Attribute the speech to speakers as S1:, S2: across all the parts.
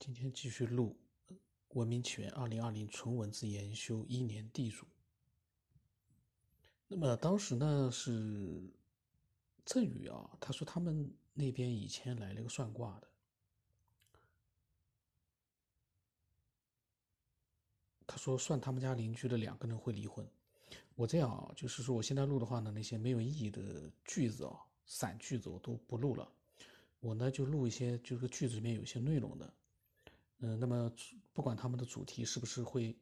S1: 今天继续录《文明起源》二零二零纯文字研修一年地主。那么当时呢是郑宇啊，他说他们那边以前来了个算卦的，他说算他们家邻居的两个人会离婚。我这样啊，就是说我现在录的话呢，那些没有意义的句子啊、散句子我都不录了，我呢就录一些就是句子里面有些内容的。嗯，那么不管他们的主题是不是会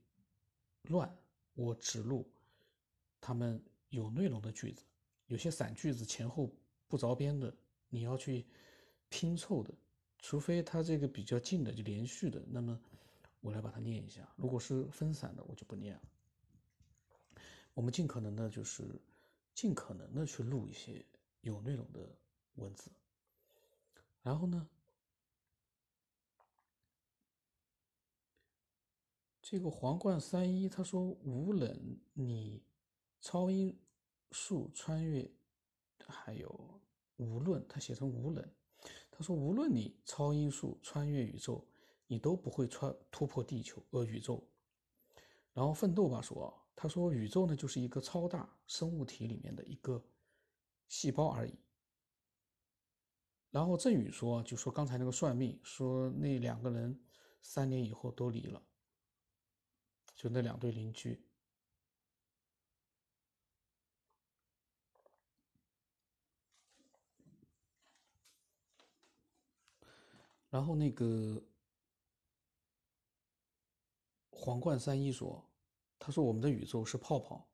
S1: 乱，我只录他们有内容的句子。有些散句子前后不着边的，你要去拼凑的，除非它这个比较近的就连续的，那么我来把它念一下。如果是分散的，我就不念了。我们尽可能的，就是尽可能的去录一些有内容的文字，然后呢？这个皇冠三一他说无冷你超音速穿越，还有无论他写成无冷，他说无论你超音速穿越宇宙，你都不会穿突破地球呃宇宙。然后奋斗吧说，他说宇宙呢就是一个超大生物体里面的一个细胞而已。然后振宇说就说刚才那个算命说那两个人三年以后都离了。就那两对邻居，然后那个皇冠三一说：“他说我们的宇宙是泡泡。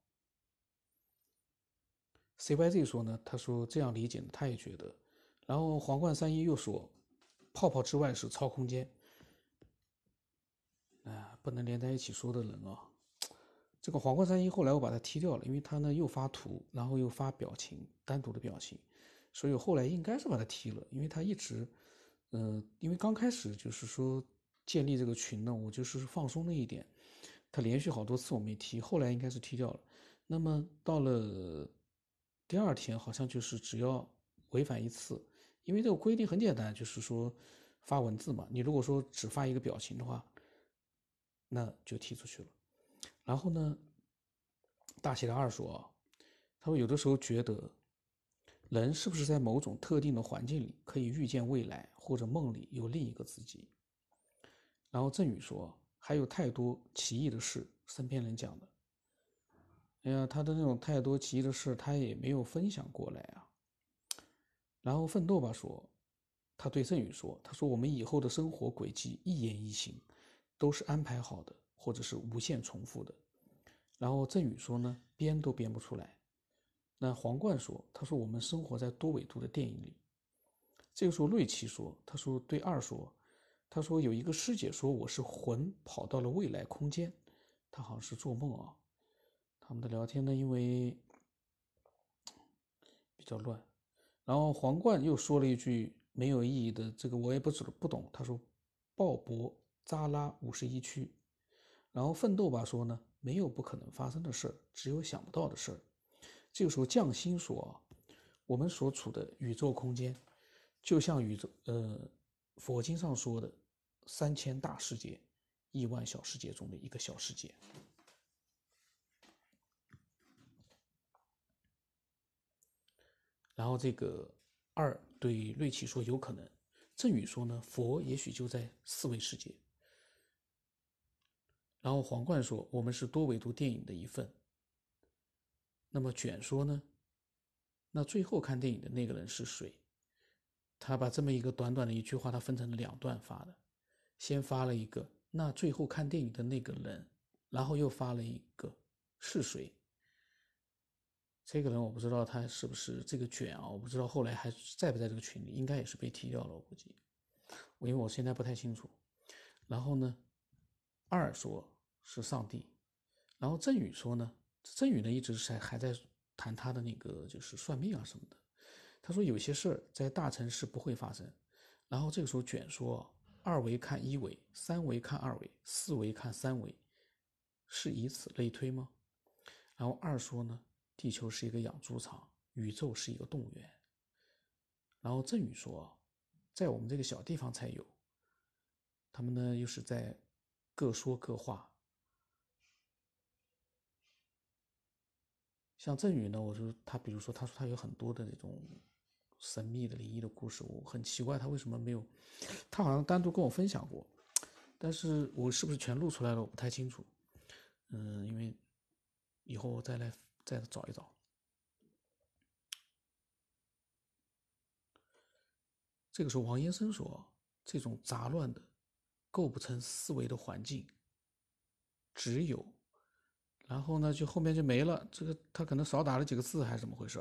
S1: ”CYZ 说呢：“他说这样理解呢，他也觉得。”然后皇冠三一又说：“泡泡之外是超空间。”不能连在一起说的人啊！这个皇冠三一后来我把它踢掉了，因为他呢又发图，然后又发表情，单独的表情，所以后来应该是把它踢了，因为他一直，嗯，因为刚开始就是说建立这个群呢，我就是放松了一点，他连续好多次我没踢，后来应该是踢掉了。那么到了第二天，好像就是只要违反一次，因为这个规定很简单，就是说发文字嘛，你如果说只发一个表情的话。那就踢出去了。然后呢，大写的二说，他说有的时候觉得，人是不是在某种特定的环境里可以预见未来，或者梦里有另一个自己？然后郑宇说，还有太多奇异的事，身边人讲的。哎呀，他的那种太多奇异的事，他也没有分享过来啊。然后奋斗吧说，他对郑宇说，他说我们以后的生活轨迹一言一行。都是安排好的，或者是无限重复的。然后郑宇说呢，编都编不出来。那皇冠说，他说我们生活在多维度的电影里。这个时候瑞奇说，他说对二说，他说有一个师姐说我是魂跑到了未来空间，他好像是做梦啊。他们的聊天呢，因为比较乱。然后皇冠又说了一句没有意义的，这个我也不知不懂。他说鲍勃。扎拉五十一区，然后奋斗吧说呢，没有不可能发生的事儿，只有想不到的事儿。这个时候匠心说，我们所处的宇宙空间，就像宇宙呃佛经上说的三千大世界，亿万小世界中的一个小世界。然后这个二对瑞奇说有可能，正宇说呢，佛也许就在四维世界。然后皇冠说：“我们是多维度电影的一份。”那么卷说呢？那最后看电影的那个人是谁？他把这么一个短短的一句话，他分成了两段发的。先发了一个“那最后看电影的那个人”，然后又发了一个“是谁？”这个人我不知道他是不是这个卷啊？我不知道后来还在不在这个群里，应该也是被踢掉了，我估计。因为我现在不太清楚。然后呢，二说。是上帝，然后郑宇说呢，郑宇呢一直在还在谈他的那个就是算命啊什么的。他说有些事儿在大城市不会发生。然后这个时候卷说，二维看一维，三维看二维，四维看三维，是以此类推吗？然后二说呢，地球是一个养猪场，宇宙是一个动物园。然后郑宇说，在我们这个小地方才有。他们呢又是在各说各话。像振宇呢，我说他，比如说他说他有很多的这种神秘的灵异的故事，我很奇怪他为什么没有，他好像单独跟我分享过，但是我是不是全录出来了，我不太清楚。嗯，因为以后我再来再找一找。这个时候，王延生说：“这种杂乱的、构不成思维的环境，只有……然后呢，就后面就没了。这个他可能少打了几个字，还是怎么回事？”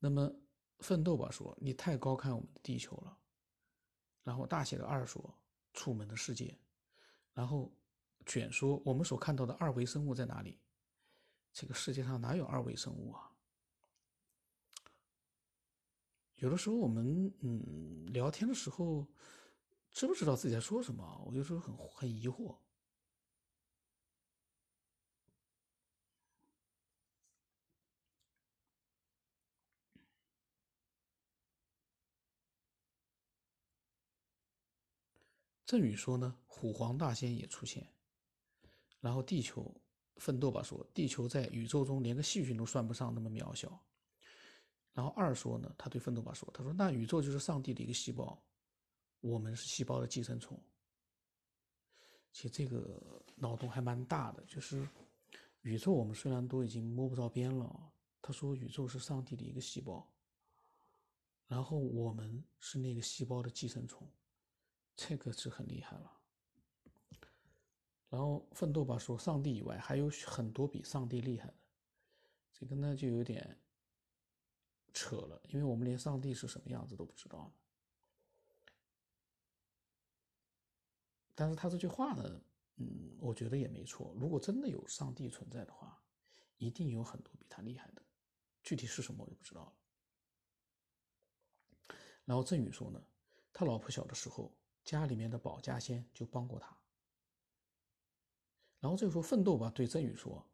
S1: 那么，奋斗吧说：“你太高看我们的地球了。”然后大写的二说：“出门的世界。”然后卷说：“我们所看到的二维生物在哪里？这个世界上哪有二维生物啊？”有的时候我们嗯聊天的时候，知不知道自己在说什么？我有时候很很疑惑。郑宇说呢，虎皇大仙也出现，然后地球奋斗吧说，地球在宇宙中连个细菌都算不上，那么渺小。然后二说呢，他对奋斗吧说：“他说那宇宙就是上帝的一个细胞，我们是细胞的寄生虫。其实这个脑洞还蛮大的，就是宇宙我们虽然都已经摸不着边了，他说宇宙是上帝的一个细胞，然后我们是那个细胞的寄生虫，这个是很厉害了。然后奋斗吧说，上帝以外还有很多比上帝厉害的，这个呢就有点。”扯了，因为我们连上帝是什么样子都不知道但是他这句话呢，嗯，我觉得也没错。如果真的有上帝存在的话，一定有很多比他厉害的，具体是什么我就不知道了。然后郑宇说呢，他老婆小的时候，家里面的保家仙就帮过他。然后这个时候奋斗吧对郑宇说，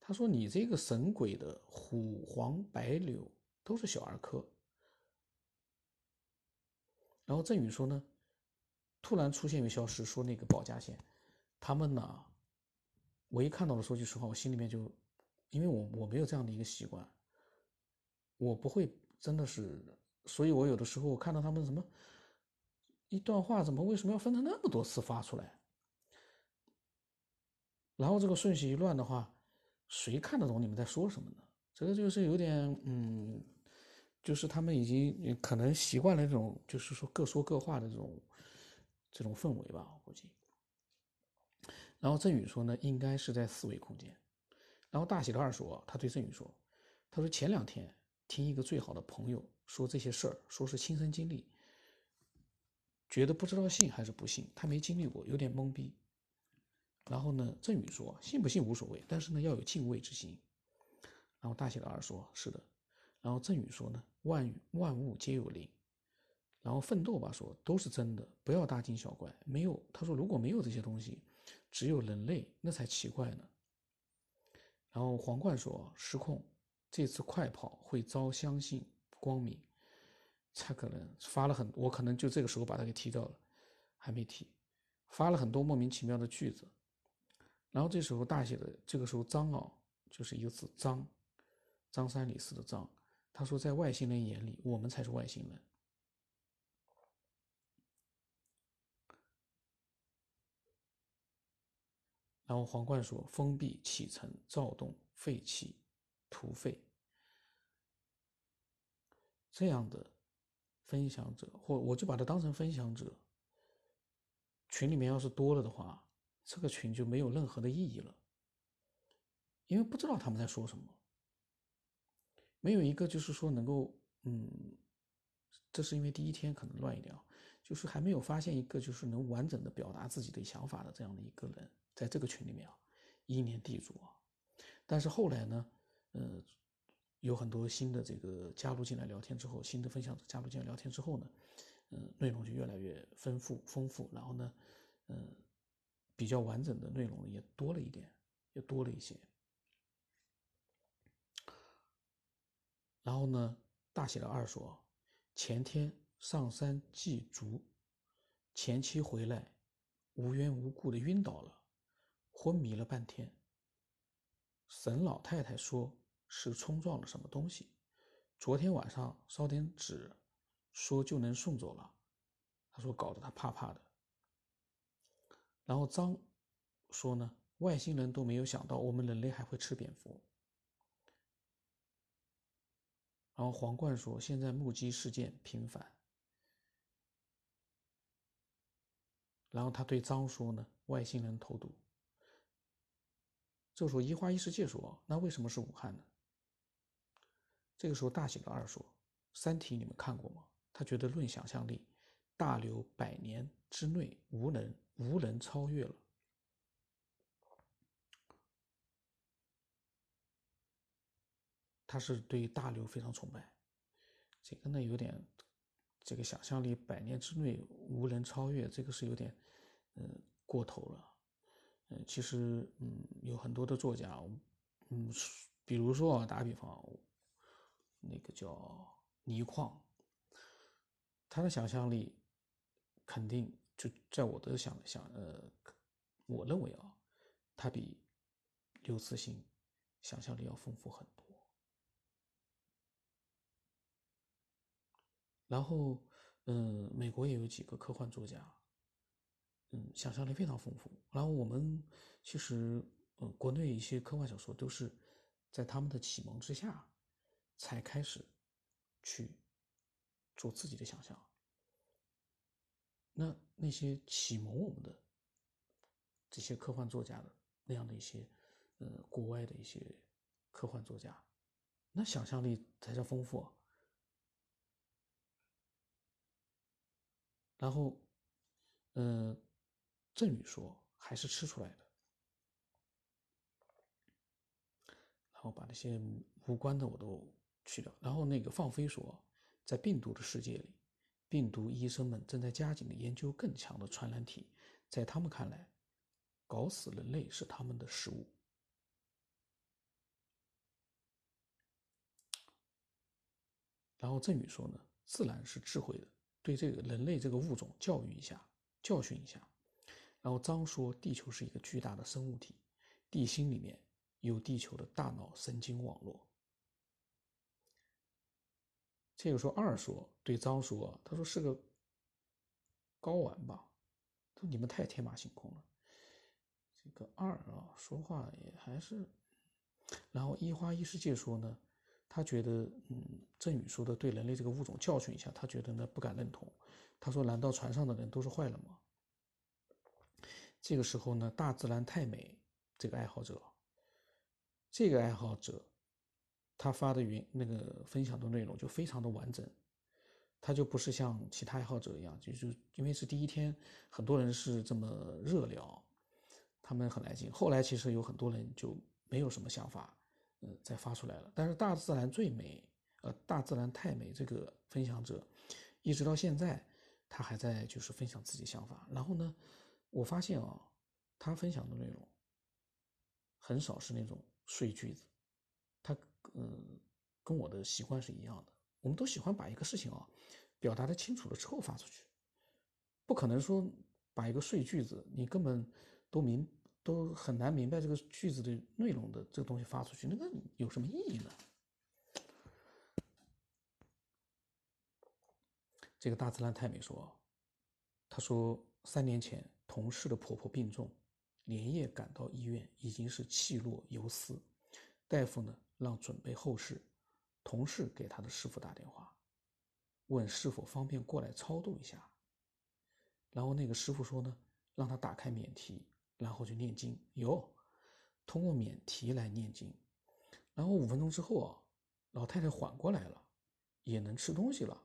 S1: 他说你这个神鬼的虎黄白柳。都是小儿科。然后郑宇说呢，突然出现又消失，说那个保家仙，他们呢，我一看到的说句实话，我心里面就，因为我我没有这样的一个习惯，我不会真的是，所以我有的时候我看到他们什么一段话，怎么为什么要分成那么多次发出来？然后这个顺序一乱的话，谁看得懂你们在说什么呢？这个就是有点嗯。就是他们已经可能习惯了这种，就是说各说各话的这种这种氛围吧，我估计。然后郑宇说呢，应该是在四维空间。然后大喜的二说，他对郑宇说，他说前两天听一个最好的朋友说这些事儿，说是亲身经历，觉得不知道信还是不信，他没经历过，有点懵逼。然后呢，郑宇说，信不信无所谓，但是呢要有敬畏之心。然后大喜的二说，是的。然后郑宇说呢，万万物皆有灵。然后奋斗吧说都是真的，不要大惊小怪。没有，他说如果没有这些东西，只有人类，那才奇怪呢。然后皇冠说失控，这次快跑会遭相信光明，才可能发了很，我可能就这个时候把他给踢掉了，还没踢，发了很多莫名其妙的句子。然后这时候大写的这个时候张啊，就是一个字张，张三李四的张。他说，在外星人眼里，我们才是外星人。然后皇冠说：“封闭、启程、躁动、废弃、土废，这样的分享者，或我就把它当成分享者。群里面要是多了的话，这个群就没有任何的意义了，因为不知道他们在说什么。”没有一个就是说能够，嗯，这是因为第一天可能乱一点，就是还没有发现一个就是能完整的表达自己的想法的这样的一个人，在这个群里面啊，一年地主啊，但是后来呢，呃，有很多新的这个加入进来聊天之后，新的分享者加入进来聊天之后呢，嗯，内容就越来越丰富丰富，然后呢，嗯，比较完整的内容也多了一点，也多了一些。然后呢，大写的二说，前天上山祭祖，前妻回来，无缘无故的晕倒了，昏迷了半天。沈老太太说是冲撞了什么东西，昨天晚上烧点纸，说就能送走了。他说搞得他怕怕的。然后张说呢，外星人都没有想到我们人类还会吃蝙蝠。然后皇冠说现在目击事件频繁。然后他对张说呢，外星人投毒。这时候一花一世界说，那为什么是武汉呢？这个时候大喜的二说，《三体》你们看过吗？他觉得论想象力，大刘百年之内无人无人超越了。他是对大刘非常崇拜，这个呢有点，这个想象力百年之内无人超越，这个是有点，嗯，过头了。嗯，其实嗯有很多的作家，嗯，比如说啊，打比方，那个叫倪匡，他的想象力肯定就在我的想想呃，我认为啊，他比刘慈欣想象力要丰富很多。然后，嗯，美国也有几个科幻作家，嗯，想象力非常丰富。然后我们其实，呃，国内一些科幻小说都是在他们的启蒙之下，才开始去做自己的想象。那那些启蒙我们的这些科幻作家的那样的一些，呃，国外的一些科幻作家，那想象力才叫丰富。然后，嗯，郑宇说还是吃出来的，然后把那些无关的我都去掉。然后那个放飞说，在病毒的世界里，病毒医生们正在加紧的研究更强的传染体，在他们看来，搞死人类是他们的食物。然后郑宇说呢，自然是智慧的。对这个人类这个物种教育一下，教训一下。然后张说，地球是一个巨大的生物体，地心里面有地球的大脑神经网络。这个说二说对张说，他说是个睾丸吧？他说你们太天马行空了。这个二啊，说话也还是。然后一花一世界说呢。他觉得，嗯，郑宇说的对人类这个物种教训一下，他觉得呢不敢认同。他说：“难道船上的人都是坏了吗？”这个时候呢，大自然太美这个爱好者，这个爱好者，他发的云那个分享的内容就非常的完整，他就不是像其他爱好者一样，就是因为是第一天，很多人是这么热聊，他们很来劲。后来其实有很多人就没有什么想法。嗯，再发出来了。但是大自然最美，呃，大自然太美。这个分享者，一直到现在，他还在就是分享自己想法。然后呢，我发现啊，他分享的内容很少是那种碎句子。他嗯，跟我的习惯是一样的。我们都喜欢把一个事情啊，表达的清楚了之后发出去，不可能说把一个碎句子，你根本都明。都很难明白这个句子的内容的这个东西发出去，那个有什么意义呢？这个大自然太美说，他说三年前同事的婆婆病重，连夜赶到医院，已经是气若游丝。大夫呢让准备后事，同事给他的师傅打电话，问是否方便过来超度一下。然后那个师傅说呢，让他打开免提。然后就念经哟，通过免提来念经，然后五分钟之后啊，老太太缓过来了，也能吃东西了，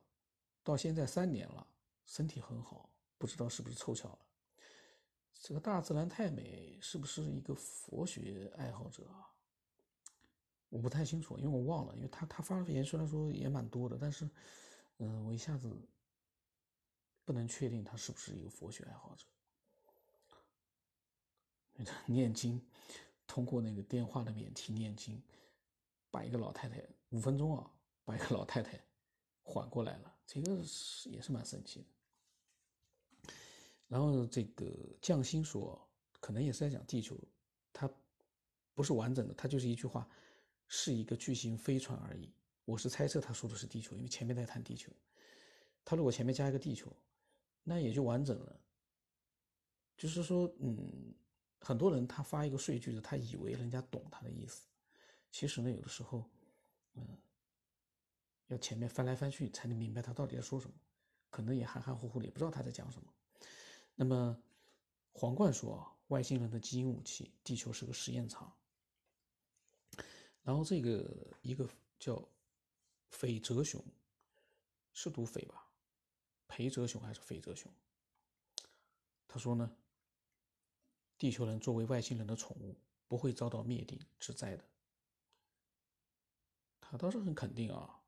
S1: 到现在三年了，身体很好，不知道是不是凑巧了。这个大自然太美，是不是一个佛学爱好者啊？我不太清楚，因为我忘了，因为他他发的言虽然说也蛮多的，但是，嗯，我一下子不能确定他是不是一个佛学爱好者。念经，通过那个电话的免提念经，把一个老太太五分钟啊，把一个老太太缓过来了。这个是也是蛮神奇的。然后这个匠心说，可能也是在讲地球，它不是完整的，它就是一句话，是一个巨型飞船而已。我是猜测他说的是地球，因为前面在谈地球，他如果前面加一个地球，那也就完整了。就是说，嗯，很多人他发一个碎句子，他以为人家懂他的意思，其实呢，有的时候，嗯，要前面翻来翻去才能明白他到底在说什么，可能也含含糊糊的，也不知道他在讲什么。那么，皇冠说外星人的基因武器，地球是个实验场。然后这个一个叫斐泽熊，是读斐吧？裴泽熊还是斐泽熊？他说呢，地球人作为外星人的宠物，不会遭到灭顶之灾的。他倒是很肯定啊。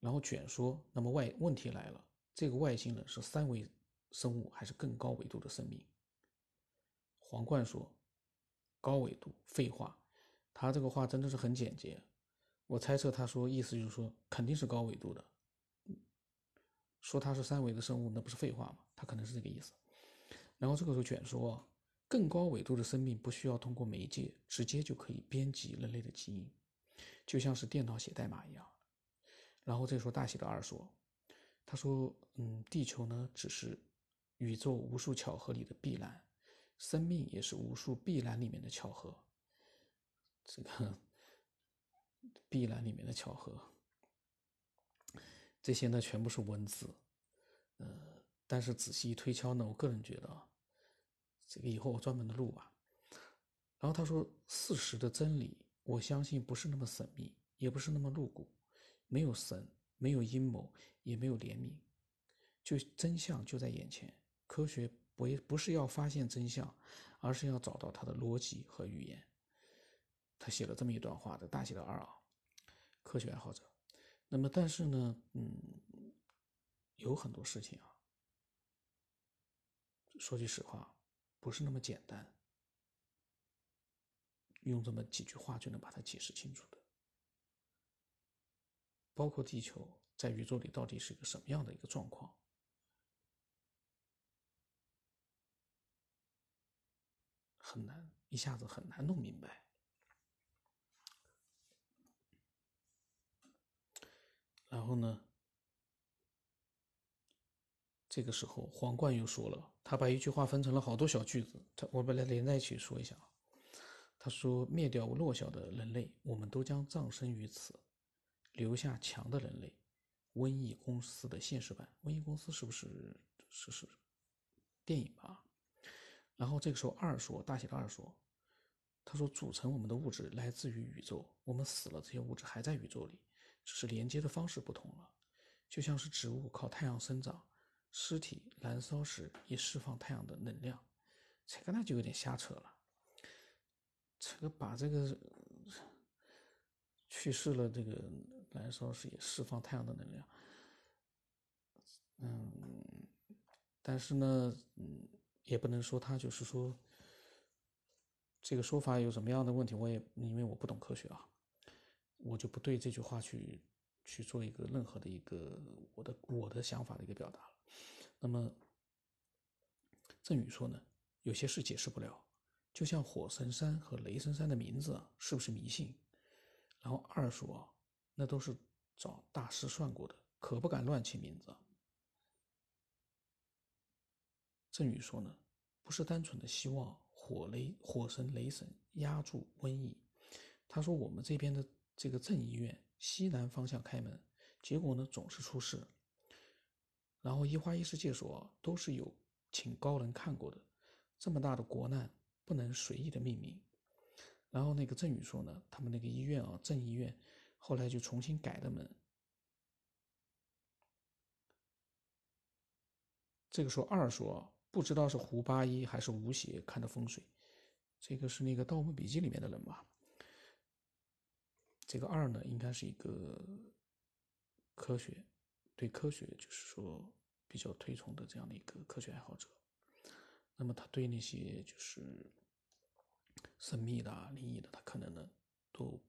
S1: 然后卷说，那么外问题来了，这个外星人是三维？生物还是更高维度的生命。皇冠说：“高维度，废话。”他这个话真的是很简洁。我猜测他说意思就是说肯定是高维度的。说他是三维的生物，那不是废话吗？他可能是这个意思。然后这个时候卷说：“更高维度的生命不需要通过媒介，直接就可以编辑人类的基因，就像是电脑写代码一样。”然后这时候大写的二说：“他说，嗯，地球呢只是。”宇宙无数巧合里的必然，生命也是无数必然里面的巧合。这个必然里面的巧合，这些呢全部是文字，呃，但是仔细一推敲呢，我个人觉得，这个以后我专门的录吧。然后他说，事实的真理，我相信不是那么神秘，也不是那么露骨，没有神，没有阴谋，也没有怜悯，就真相就在眼前。科学不不是要发现真相，而是要找到它的逻辑和语言。他写了这么一段话的，大写的二啊，科学爱好者。那么，但是呢，嗯，有很多事情啊，说句实话，不是那么简单，用这么几句话就能把它解释清楚的。包括地球在宇宙里到底是一个什么样的一个状况。很难一下子很难弄明白。然后呢，这个时候皇冠又说了，他把一句话分成了好多小句子，他我把它连在一起说一下啊。他说：“灭掉弱小的人类，我们都将葬身于此，留下强的人类。”瘟疫公司的现实版，瘟疫公司是不是是是电影吧？然后这个时候，二说大写的二说，他说组成我们的物质来自于宇宙，我们死了，这些物质还在宇宙里，只是连接的方式不同了。就像是植物靠太阳生长，尸体燃烧时也释放太阳的能量，这个那就有点瞎扯了。这个把这个去世了，这个燃烧时也释放太阳的能量，嗯，但是呢，嗯。也不能说他就是说，这个说法有什么样的问题，我也因为我不懂科学啊，我就不对这句话去去做一个任何的一个我的我的想法的一个表达了。那么郑宇说呢，有些事解释不了，就像火神山和雷神山的名字是不是迷信？然后二说，那都是找大师算过的，可不敢乱起名字。郑宇说呢，不是单纯的希望火雷火神雷神压住瘟疫。他说我们这边的这个镇医院西南方向开门，结果呢总是出事。然后一花一世界说都是有请高人看过的，这么大的国难不能随意的命名。然后那个郑宇说呢，他们那个医院啊镇医院后来就重新改的门。这个时候二说。不知道是胡八一还是吴邪看的风水，这个是那个《盗墓笔记》里面的人吧？这个二呢，应该是一个科学，对科学就是说比较推崇的这样的一个科学爱好者。那么他对那些就是神秘的、灵异的，他可能呢都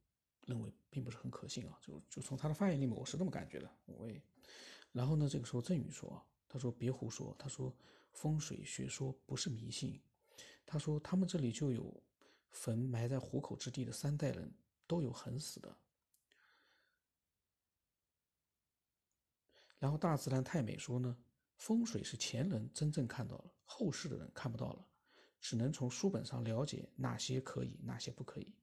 S1: 认为并不是很可信啊。就就从他的发言里面，我是这么感觉的。我也然后呢，这个时候郑宇说：“他说别胡说，他说风水学说不是迷信，他说他们这里就有坟埋在虎口之地的三代人都有横死的。”然后大自然太美说呢，风水是前人真正看到了，后世的人看不到了，只能从书本上了解哪些可以，哪些不可以。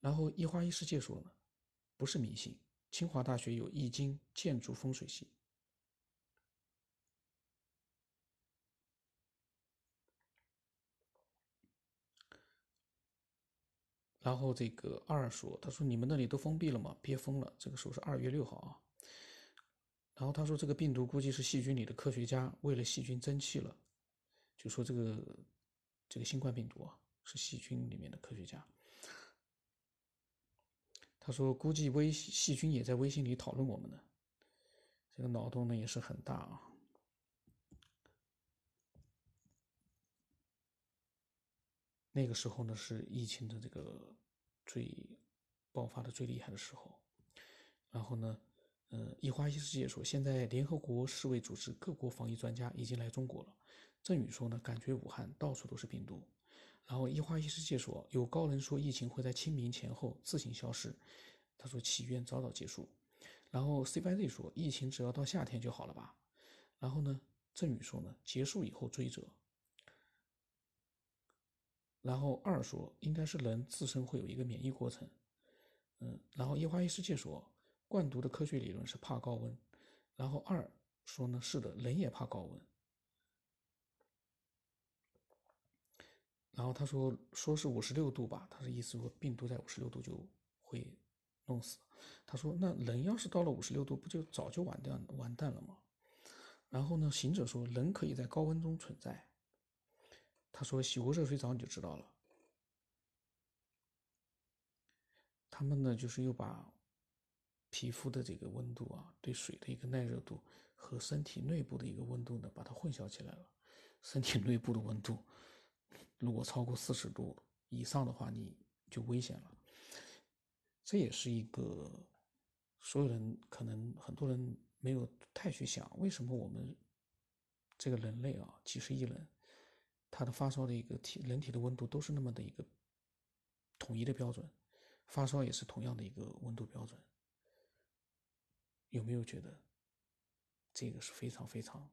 S1: 然后一花一世界说呢，不是迷信。清华大学有易经建筑风水系，然后这个二说，他说你们那里都封闭了吗？别封了，这个时候是二月六号啊。然后他说这个病毒估计是细菌里的科学家为了细菌争气了，就说这个这个新冠病毒啊是细菌里面的科学家。他说：“估计微细菌也在微信里讨论我们呢，这个脑洞呢也是很大啊。”那个时候呢是疫情的这个最爆发的最厉害的时候。然后呢，呃，一花一世界说，现在联合国世卫组织各国防疫专家已经来中国了。郑宇说呢，感觉武汉到处都是病毒。然后一花一世界说，有高人说疫情会在清明前后自行消失，他说祈愿早早结束。然后 CYZ 说，疫情只要到夏天就好了吧。然后呢，郑宇说呢，结束以后追责。然后二说，应该是人自身会有一个免疫过程。嗯，然后一花一世界说，灌毒的科学理论是怕高温。然后二说呢，是的，人也怕高温。然后他说，说是五十六度吧，他的意思说病毒在五十六度就会弄死。他说，那人要是到了五十六度，不就早就完蛋完蛋了吗？然后呢，行者说，人可以在高温中存在。他说，洗过热水澡你就知道了。他们呢，就是又把皮肤的这个温度啊，对水的一个耐热度和身体内部的一个温度呢，把它混淆起来了。身体内部的温度。如果超过四十度以上的话，你就危险了。这也是一个所有人可能很多人没有太去想，为什么我们这个人类啊，几十亿人，他的发烧的一个体人体的温度都是那么的一个统一的标准，发烧也是同样的一个温度标准。有没有觉得这个是非常非常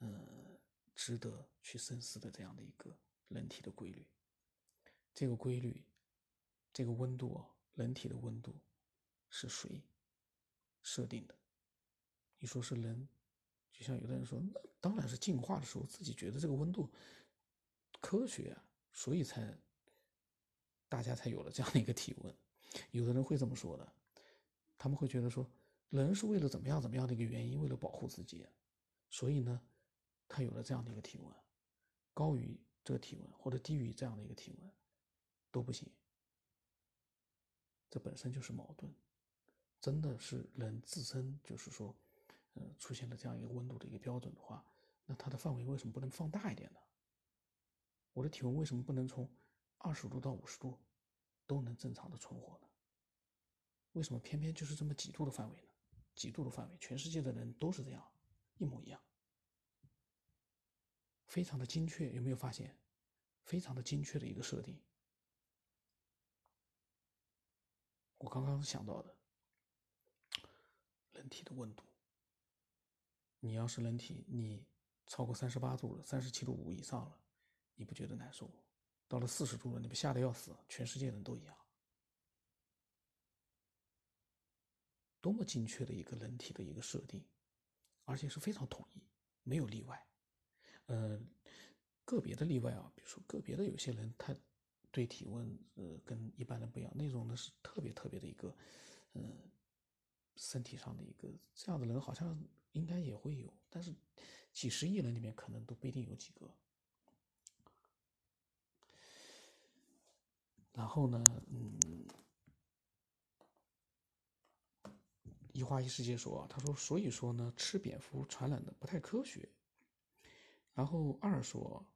S1: 嗯值得去深思的这样的一个？人体的规律，这个规律，这个温度啊，人体的温度是谁设定的？你说是人？就像有的人说，那当然是进化的时候自己觉得这个温度科学啊，所以才大家才有了这样的一个体温。有的人会这么说的，他们会觉得说，人是为了怎么样怎么样的一个原因，为了保护自己，所以呢，他有了这样的一个体温，高于。这个体温或者低于这样的一个体温都不行，这本身就是矛盾。真的是人自身就是说，呃，出现了这样一个温度的一个标准的话，那它的范围为什么不能放大一点呢？我的体温为什么不能从二十度到五十度都能正常的存活呢？为什么偏偏就是这么几度的范围呢？几度的范围，全世界的人都是这样，一模一样。非常的精确，有没有发现？非常的精确的一个设定。我刚刚想到的，人体的温度，你要是人体你超过三十八度了，三十七度五以上了，你不觉得难受？到了四十度了，你不吓得要死？全世界人都一样，多么精确的一个人体的一个设定，而且是非常统一，没有例外。呃，个别的例外啊，比如说个别的有些人，他对体温呃跟一般人不一样，那种呢是特别特别的一个，嗯，身体上的一个这样的人好像应该也会有，但是几十亿人里面可能都不一定有几个。然后呢，嗯，一花一世界说，他说所以说呢，吃蝙蝠传染的不太科学。然后二说，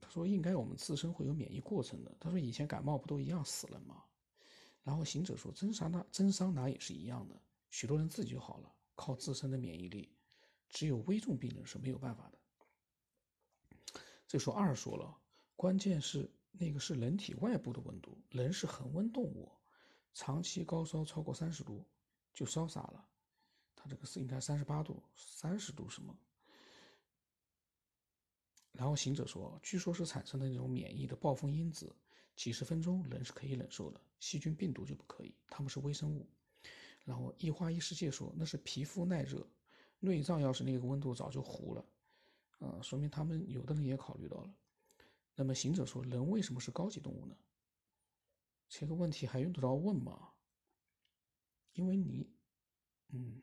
S1: 他说应该我们自身会有免疫过程的。他说以前感冒不都一样死了吗？然后行者说真桑拿真桑拿也是一样的，许多人自己就好了。靠自身的免疫力，只有危重病人是没有办法的。这说二说了，关键是那个是人体外部的温度，人是恒温动物，长期高烧超过三十度就烧傻了。他这个是应该三十八度、三十度什么？然后行者说，据说是产生的那种免疫的暴风因子，几十分钟人是可以忍受的，细菌、病毒就不可以，他们是微生物。然后一花一世界说，那是皮肤耐热，内脏要是那个温度早就糊了。啊，说明他们有的人也考虑到了。那么行者说，人为什么是高级动物呢？这个问题还用得着问吗？因为你，嗯。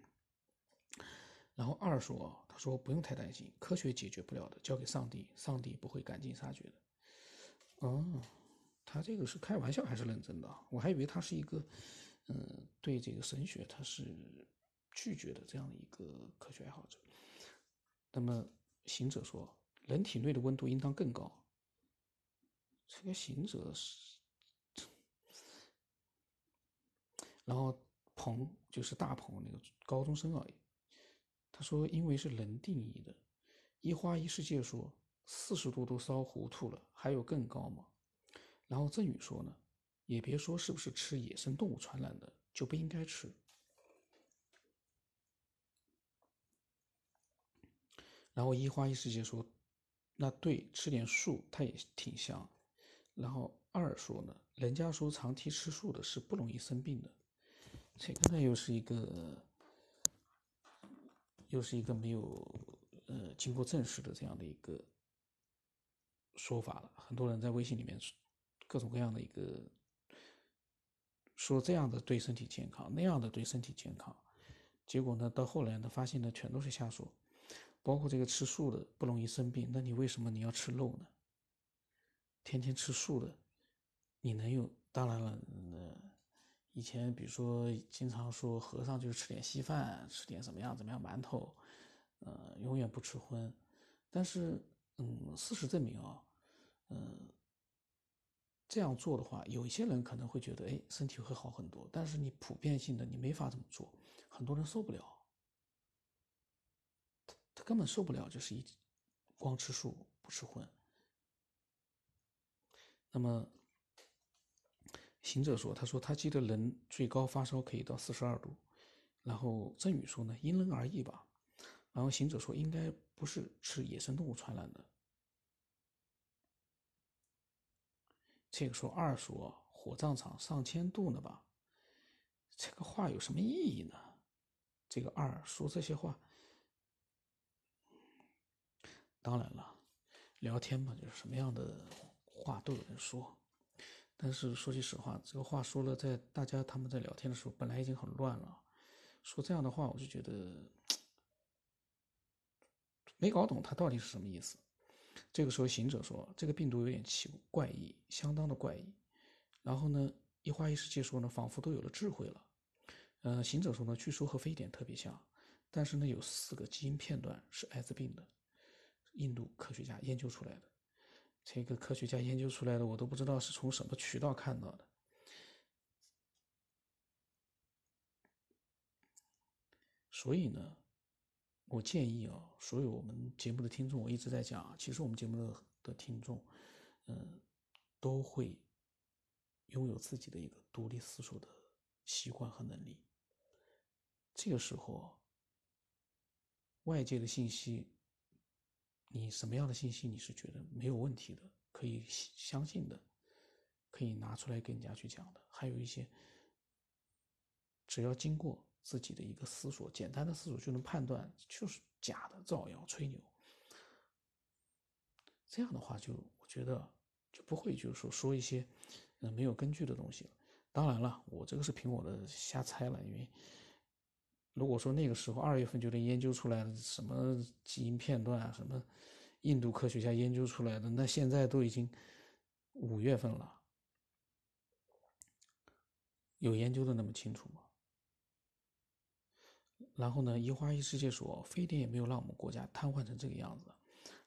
S1: 然后二说，他说不用太担心，科学解决不了的，交给上帝，上帝不会赶尽杀绝的。哦，他这个是开玩笑还是认真的？我还以为他是一个，嗯，对这个神学他是拒绝的这样的一个科学爱好者。那么。行者说：“人体内的温度应当更高。”这个行者是，然后鹏就是大鹏那个高中生而已。他说：“因为是人定义的。”一花一世界说：“四十度都烧糊涂了，还有更高吗？”然后郑宇说：“呢，也别说是不是吃野生动物传染的，就不应该吃。”然后一花一世界说：“那对，吃点树，它也挺香。”然后二说呢：“人家说长期吃素的是不容易生病的。”这个呢又是一个，又是一个没有呃经过证实的这样的一个说法了。很多人在微信里面各种各样的一个说这样的对身体健康，那样的对身体健康，结果呢到后来呢发现呢全都是瞎说。包括这个吃素的不容易生病，那你为什么你要吃肉呢？天天吃素的，你能有？当然了，呃，以前比如说经常说和尚就是吃点稀饭，吃点什么样怎么样馒头，呃，永远不吃荤。但是，嗯，事实证明啊，嗯，这样做的话，有一些人可能会觉得，哎，身体会好很多。但是你普遍性的你没法这么做，很多人受不了。他根本受不了，就是一光吃素不吃荤。那么行者说：“他说他记得人最高发烧可以到四十二度。”然后振宇说：“呢，因人而异吧。”然后行者说：“应该不是吃野生动物传染的。”这个说二说：“火葬场上千度呢吧？”这个话有什么意义呢？这个二说这些话。当然了，聊天嘛，就是什么样的话都有人说。但是说句实话，这个话说了，在大家他们在聊天的时候，本来已经很乱了，说这样的话，我就觉得没搞懂他到底是什么意思。这个时候，行者说：“这个病毒有点奇怪异，相当的怪异。”然后呢，一花一世界说呢，仿佛都有了智慧了。呃，行者说呢，据说和非典特别像，但是呢，有四个基因片段是艾滋病的。印度科学家研究出来的，这个科学家研究出来的，我都不知道是从什么渠道看到的。所以呢，我建议啊，所有我们节目的听众，我一直在讲，其实我们节目的的听众，嗯，都会拥有自己的一个独立思索的习惯和能力。这个时候，外界的信息。你什么样的信息你是觉得没有问题的，可以相信的，可以拿出来跟人家去讲的？还有一些，只要经过自己的一个思索，简单的思索就能判断就是假的、造谣、吹牛。这样的话，就我觉得就不会就是说说一些嗯没有根据的东西了。当然了，我这个是凭我的瞎猜了，因为。如果说那个时候二月份就能研究出来什么基因片段啊，什么印度科学家研究出来的，那现在都已经五月份了，有研究的那么清楚吗？然后呢，一花一世界说，非典也没有让我们国家瘫痪成这个样子。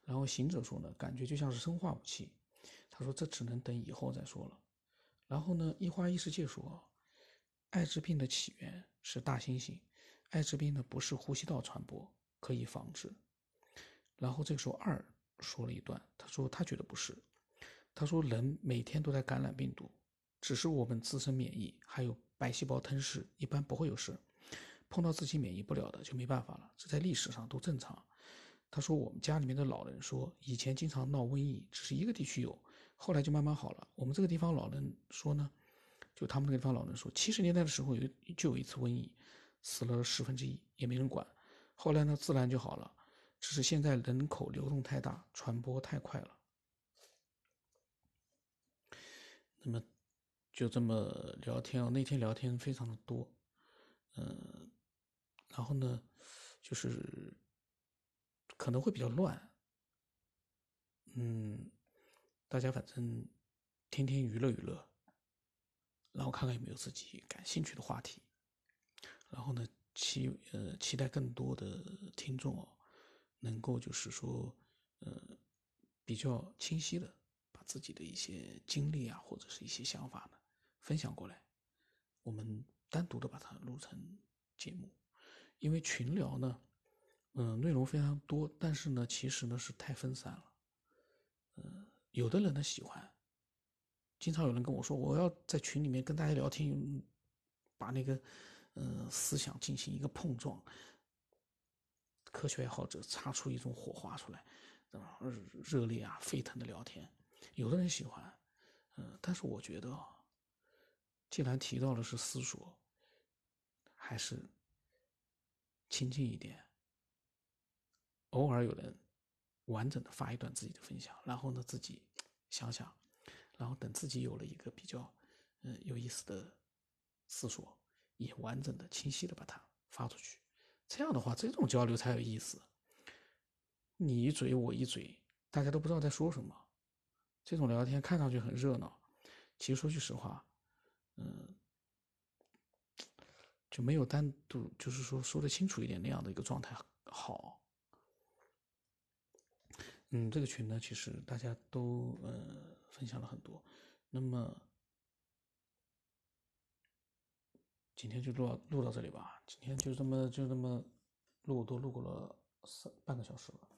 S1: 然后行者说呢，感觉就像是生化武器。他说这只能等以后再说了。然后呢，一花一世界说，艾滋病的起源是大猩猩。艾滋病呢不是呼吸道传播，可以防治。然后这个时候二说了一段，他说他觉得不是，他说人每天都在感染病毒，只是我们自身免疫还有白细胞吞噬，一般不会有事。碰到自己免疫不了的就没办法了，这在历史上都正常。他说我们家里面的老人说，以前经常闹瘟疫，只是一个地区有，后来就慢慢好了。我们这个地方老人说呢，就他们那个地方老人说，七十年代的时候有就有一次瘟疫，死了十分之一，也没人管。后来呢，自然就好了，只是现在人口流动太大，传播太快了。那么就这么聊天啊，那天聊天非常的多，嗯。然后呢，就是可能会比较乱，嗯，大家反正天天娱乐娱乐，然后看看有没有自己感兴趣的话题，然后呢，期呃期待更多的听众哦，能够就是说呃比较清晰的把自己的一些经历啊或者是一些想法呢分享过来，我们单独的把它录成节目。因为群聊呢，嗯，内容非常多，但是呢，其实呢是太分散了。嗯，有的人呢喜欢，经常有人跟我说，我要在群里面跟大家聊天，把那个，呃，思想进行一个碰撞，科学爱好者擦出一种火花出来，对吧？热烈啊，沸腾的聊天，有的人喜欢，嗯，但是我觉得，既然提到的是思索，还是。亲近一点，偶尔有人完整的发一段自己的分享，然后呢自己想想，然后等自己有了一个比较嗯有意思的思索，也完整的、清晰的把它发出去。这样的话，这种交流才有意思。你一嘴我一嘴，大家都不知道在说什么。这种聊天看上去很热闹，其实说句实话，嗯。就没有单独，就是说说的清楚一点那样的一个状态好。嗯，这个群呢，其实大家都呃分享了很多。那么今天就录到录到这里吧。今天就这么就这么录，都录过了三半个小时了。